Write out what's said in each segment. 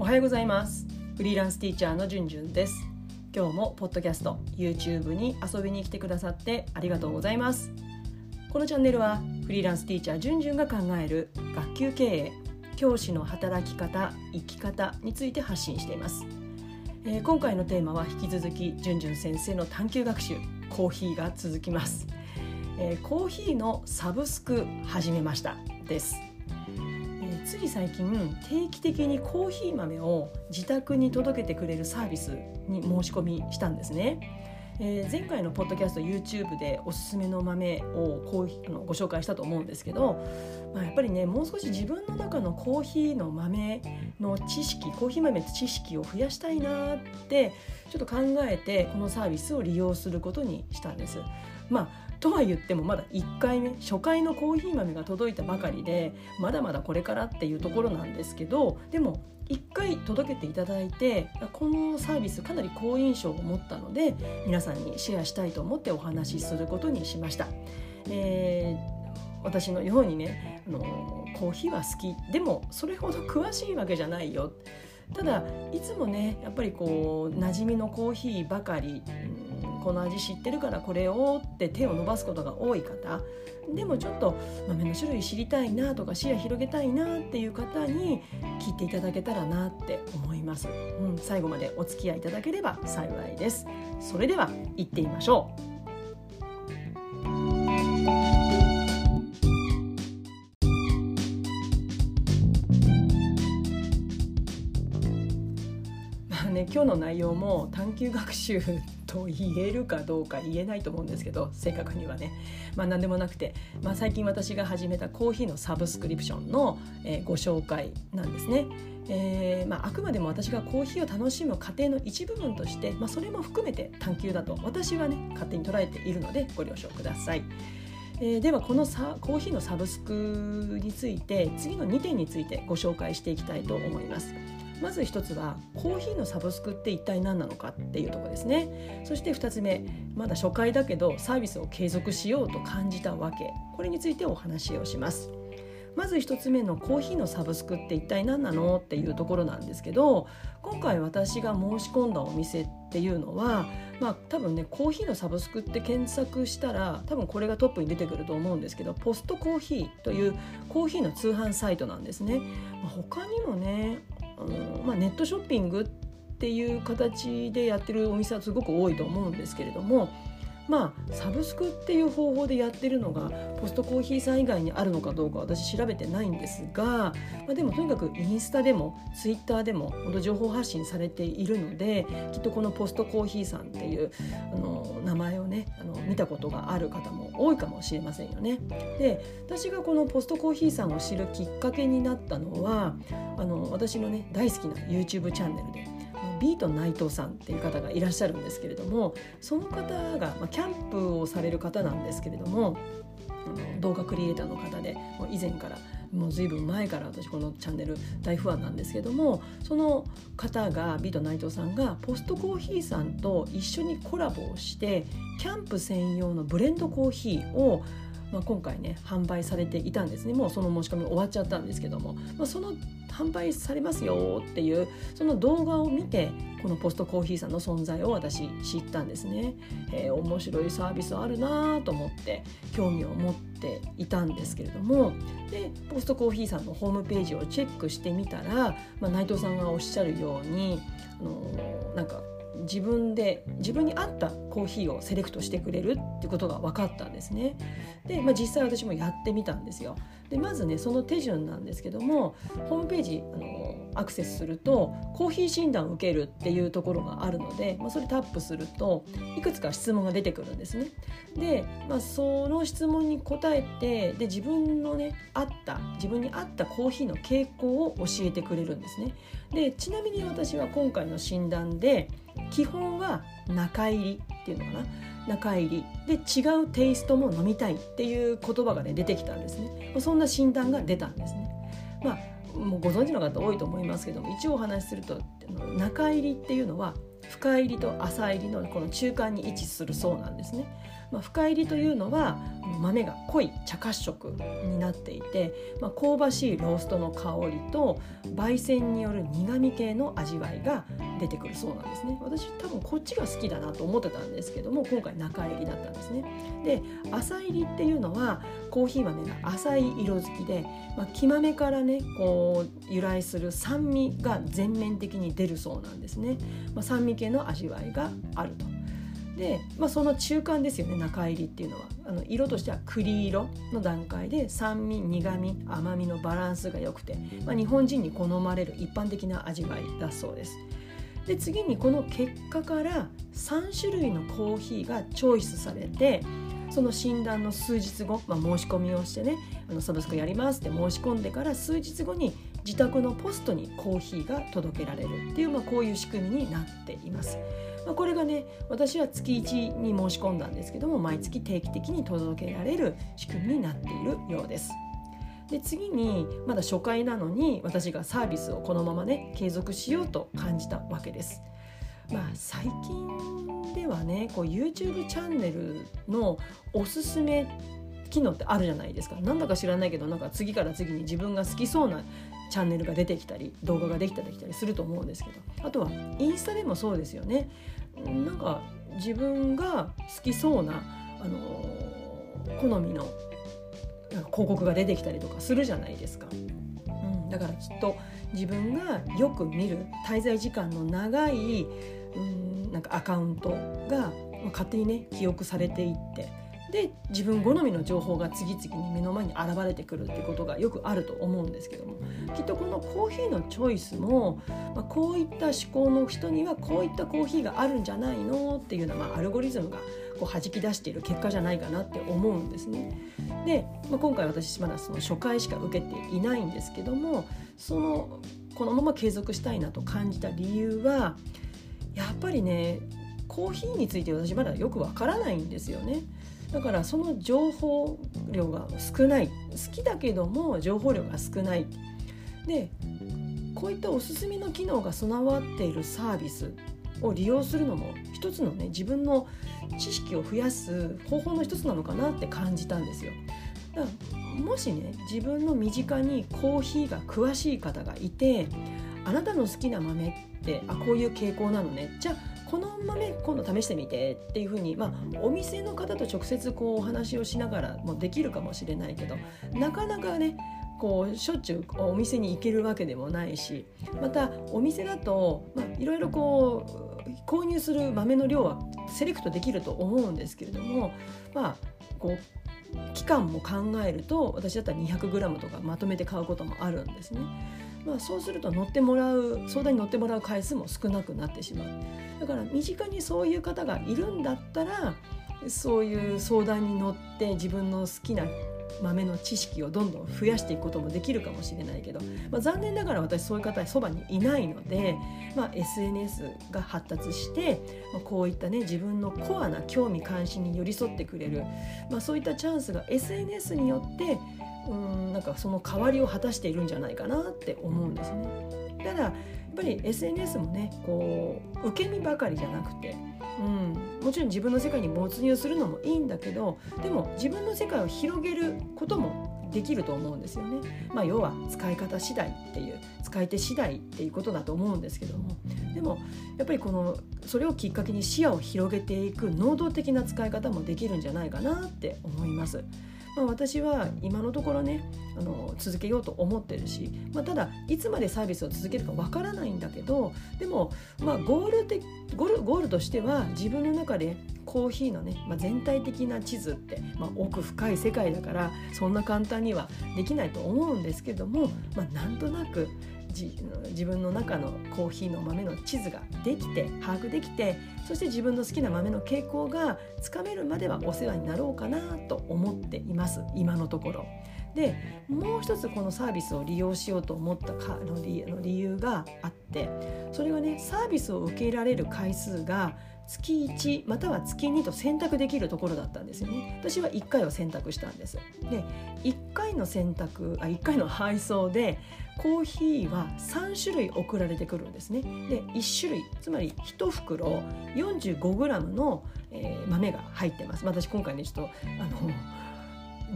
おはようございます。フリーランスティーチャーのじゅんじゅんです。今日もポッドキャスト YouTube に遊びに来てくださってありがとうございます。このチャンネルはフリーランスティーチャーじゅんじゅんが考える学級経営教師の働き方生き方について発信しています、えー、今回のテーマは引き続きじゅんじゅん先生の探究学習コーヒーが続きます、えー、コーヒーのサブスク始めましたです。つい最近定期的にコーヒー豆を自宅に届けてくれるサービスに申し込みしたんですね。えー、前回のポッドキャスト YouTube でおすすめの豆をこうあのご紹介したと思うんですけど、まあ、やっぱりねもう少し自分の中のコーヒーの豆の知識コーヒー豆の知識を増やしたいなってちょっと考えてこのサービスを利用することにしたんです。まあとは言ってもまだ1回目初回のコーヒー豆が届いたばかりでまだまだこれからっていうところなんですけどでも1回届けていただいてこのサービスかなり好印象を持ったので皆さんにシェアしたいと思ってお話しすることにしました。えー私のようにねあのコーヒーは好きでもそれほど詳しいわけじゃないよただいつもねやっぱりこう馴染みのコーヒーばかり、この味知ってるからこれをって手を伸ばすことが多い方。でもちょっと豆の種類知りたいなとか視野広げたいなっていう方に聞いていただけたらなって思います、うん、最後までお付き合いいただければ幸いです。それでは行ってみましょう。ね今日の内容も探究学習と言えるかどうか言えないと思うんですけど正確にはねまあ何でもなくて、まあ、最近私が始めたコーヒーのサブスクリプションの、えー、ご紹介なんですね。えーまあ、あくまでも私がコーヒーを楽しむ過程の一部分として、まあ、それも含めて探究だと私はね勝手に捉えているのでご了承ください。えー、ではこのさコーヒーのサブスクについて次の2点についてご紹介していきたいと思います。まず一つはコーヒーのサブスクって一体何なのかっていうとこですね。そして2つ目まだ初回だけどサービスを継続しようと感じたわけ。これについてお話をします。まず1つ目のコーヒーのサブスクって一体何なのっていうところなんですけど今回私が申し込んだお店っていうのはまあ多分ねコーヒーのサブスクって検索したら多分これがトップに出てくると思うんですけどポストコーヒーというコーヒーの通販サイトなんですね。まあ、他にもねあの、まあ、ネットショッピングっていう形でやってるお店はすごく多いと思うんですけれどもまあサブスクっていう方法でやってるのがポストコーヒーさん以外にあるのかどうか私調べてないんですが、まあ、でもとにかくインスタでもツイッターでも情報発信されているのできっとこのポストコーヒーさんっていうあの名前をねあの見たことがある方も多いかもしれませんよね。で私がこのポストコーヒーさんを知るきっかけになったのはあの私のね大好きな YouTube チャンネルでビート内藤さんっていう方がいらっしゃるんですけれどもその方が、まあ、キャンプをされる方なんですけれども動画クリエイターの方でもう以前からもう随分前から私このチャンネル大ファンなんですけどもその方がビート内藤さんがポストコーヒーさんと一緒にコラボをしてキャンプ専用のブレンドコーヒーをまあ、今回ね販売されていたんですね。もうその申し込み終わっちゃったんですけども、まあ、その販売されますよっていうその動画を見てこのポストコーヒーさんの存在を私知ったんですね、えー、面白いサービスあるなと思って興味を持っていたんですけれども。でポストコーヒーさんのホームページをチェックしてみたら、まあ、内藤さんがおっしゃるようにあのなんか自分で自分に合ったコーヒーをセレクトしてくれるってことが分かったんですね。で、まあ、実際私もやってみたんですよ。でまずねその手順なんですけどもホームページあのアクセスするとコーヒー診断を受けるっていうところがあるので、まあ、それタップするといくつか質問が出てくるんですね。で、まあ、その質問に答えてで自分のね合った自分に合ったコーヒーの傾向を教えてくれるんですね。でちなみに私は今回の診断で基本は中入りっていうのかな？中入り。で違うテイストも飲みたいっていう言葉がね出てきたんですね。そんな診断が出たんですね。まあもうご存知の方多いと思いますけども一応お話しすると中入りっていうのは深入りと浅入りのこの中間に位置するそうなんですね。まあ、深入りというのは豆が濃い茶褐色になっていて、まあ、香ばしいローストの香りと焙煎による苦味系の味わいが出てくるそうなんですね。私多分こっちが好きだなと思ってたんですけども今回中入りだったんですね。で浅入りっていうのはコーヒー豆が浅い色づきで、まあ、木豆からねこう由来する酸味が全面的に出るそうなんですね、まあ、酸味系の味わいがあると。で、まあ、その中間ですよね中入りっていうのはあの色としては栗色の段階で酸味苦味甘みのバランスが良くて、まあ、日本人に好まれる一般的な味わいだそうです。で次にこの結果から3種類のコーヒーがチョイスされてその診断の数日後、まあ、申し込みをしてねあのサブスクやりますって申し込んでから数日後に自宅のポストにコーヒーが届けられるっていう、まあ、こういう仕組みになっています。まあ、これがね私は月1に申し込んだんですけども毎月定期的に届けられる仕組みになっているようです。で次にまだ初回なのに私がサービスをこのままね継続しようと感じたわけです。まあ、最近ではねこう YouTube チャンネルのおすすめ機能ってあるじゃないですか。なんだか知らないけどなんか次から次に自分が好きそうなチャンネルが出てきたり動画ができたりきたりすると思うんですけど。あとはインスタでもそうですよね。なんか自分が好きそうな、あのー、好みの広告が出てきたりとかするじゃないですか。うん、だからきっと自分がよく見る滞在時間の長いうんなんかアカウントが勝手にね記憶されていってで自分好みの情報が次々に目の前に現れてくるってことがよくあると思うんですけどもきっとこのコーヒーのチョイスも、まあ、こういった思考の人にはこういったコーヒーがあるんじゃないのっていうような、まあ、アルゴリズムがこう弾き出している結果じゃないかなって思うんですね。で、まあ、今回私まだその初回しか受けていないんですけどもそのこのまま継続したいなと感じた理由はやっぱりねコーヒーについて私まだよくわからないんですよね。だからその情報量が少ない。好きだけども情報量が少ない。でこういったおすすめの機能が備わっているサービスを利用するのも一つのね自分の知識を増やす方法の一つなのかなって感じたんですよ。だからもしね自分の身近にコーヒーが詳しい方がいてあなたの好きな豆ってあこういう傾向なのね。じゃあこの豆今度試してみてっていうふうに、まあ、お店の方と直接こうお話をしながらもできるかもしれないけどなかなかねこうしょっちゅうお店に行けるわけでもないしまたお店だと、いろいろこう購入する豆の量はセレクトできると思うんですけれどもまあこう期間も考えると私だったら 200g とかまとめて買うこともあるんですね。まあ、そうすると乗ってもらう相談に乗ってもらう回数も少なくなってしまう。だから身近にそういう方がいるんだったらそういう相談に乗って自分の好きな豆の知識をどんどん増やしていくこともできるかもしれないけど、まあ、残念ながら私そういう方はそばにいないので、まあ、SNS が発達して、まあ、こういったね自分のコアな興味関心に寄り添ってくれる、まあ、そういったチャンスが SNS によってうんなんかその代わりを果たしているんじゃないかなって思うんですね。ただやっぱり SNS もねこう受け身ばかりじゃなくて、うん、もちろん自分の世界に没入するのもいいんだけどでも自分の世界を広げることもできると思うんですよね。まあ、要は使い方次第っていう使い手次第っていうことだと思うんですけどもでもやっぱりこのそれをきっかけに視野を広げていく能動的な使い方もできるんじゃないかなって思います。まあ、私は今のところねあの続けようと思ってるし、まあ、ただいつまでサービスを続けるかわからないんだけどでも、まあ、ゴールでゴールゴールとしては自分の中でコーヒーのね、まあ、全体的な地図って、まあ、奥深い世界だからそんな簡単にはできないと思うんですけども、まあ、なんとなく自分の中のコーヒーの豆の地図ができて把握できてそして自分の好きな豆の傾向がつかめるまではお世話になろうかなと思っています今のところ。でもう一つこのサービスを利用しようと思ったかの理由があってそれはねサービスを受けられる回数が月1または月2と選択できるところだったんですよね私は1回を選択したんですで1回の選択あ1回の配送でコーヒーは3種類送られてくるんですねで1種類つまり1袋 45g のえー、豆が入ってます。私今回ねちょっとあの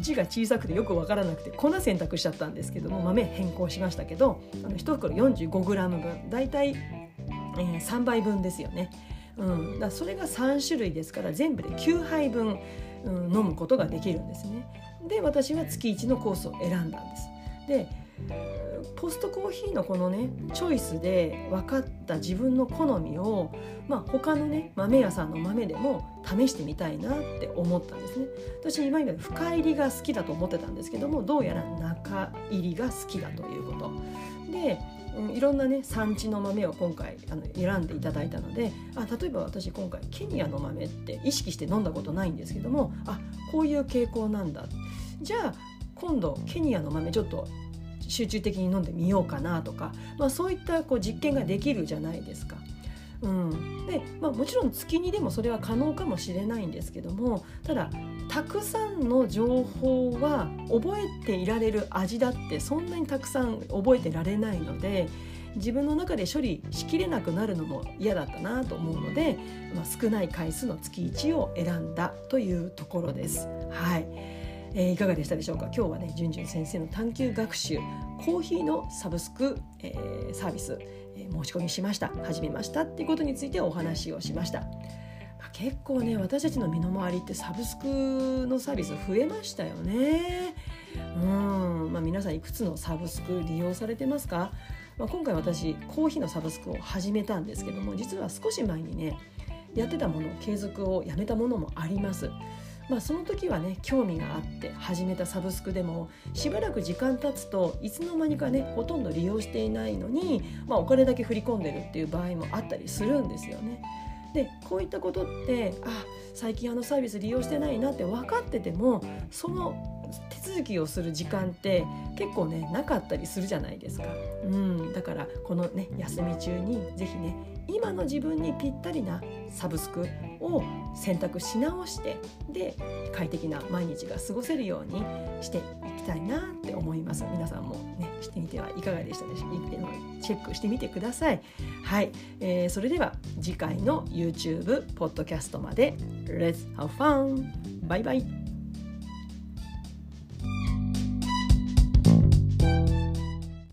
字が小さくてよく分からなくて粉選択しちゃったんですけども豆変更しましたけどあの1袋 45g 分だいたい、えー、3倍分ですよね。うん、だそれが3種類ですから全部で9杯分、うん、飲むことができるんですね。で私は月1のコースを選んだんです。でポストコーヒーのこのねチョイスで分かった自分の好みを、まあ、他のね豆屋さんの豆でも試してみたいなって思ったんですね私今まで深入りが好きだと思ってたんですけどもどうやら中入りが好きだということでうん、いろんなね産地の豆を今回あの選んでいただいたのであ例えば私今回ケニアの豆って意識して飲んだことないんですけどもあこういう傾向なんだじゃあ今度ケニアの豆ちょっと集中的に飲んでみようかなとか、まあ、そういったこう実験ができるじゃないですか。うん、で、まあ、もちろん月にでもそれは可能かもしれないんですけどもただたくさんの情報は覚えていられる味だってそんなにたくさん覚えてられないので自分の中で処理しきれなくなるのも嫌だったなと思うので、まあ、少ない回数の月1を選んだというところです。はい。えー、いかがでしたでしょうか？今日はねじゅんじゅん先生の探究学習コーヒーのサブスク、えー、サービス、申し込みしました始めましたっていうことについてお話をしました。まあ、結構ね私たちの身の回りってサブスクのサービス増えましたよね。うんまあ、皆さんいくつのサブスク利用されてますか、まあ、今回私コーヒーのサブスクを始めたんですけども実は少し前にねやってたもの継続をやめたものもあります。まあ、その時はね興味があって始めたサブスクでもしばらく時間経つといつの間にかねほとんど利用していないのに、まあ、お金だけ振り込んでるっていう場合もあったりするんですよね。でこういったことってあ最近あのサービス利用してないなって分かっててもその手続きをする時間って結構ねなかったりするじゃないですか。うん、だからこのね休み中に是非ね今の自分にぴったりなサブスクを選択し直してで快適な毎日が過ごせるようにしていきたいなって思います。皆さんもねしてみてはいかがでしたでしょう？かチェックしてみてください。はい、えー、それでは次回の YouTube ポッドキャストまで。Let's have fun! バイバイ。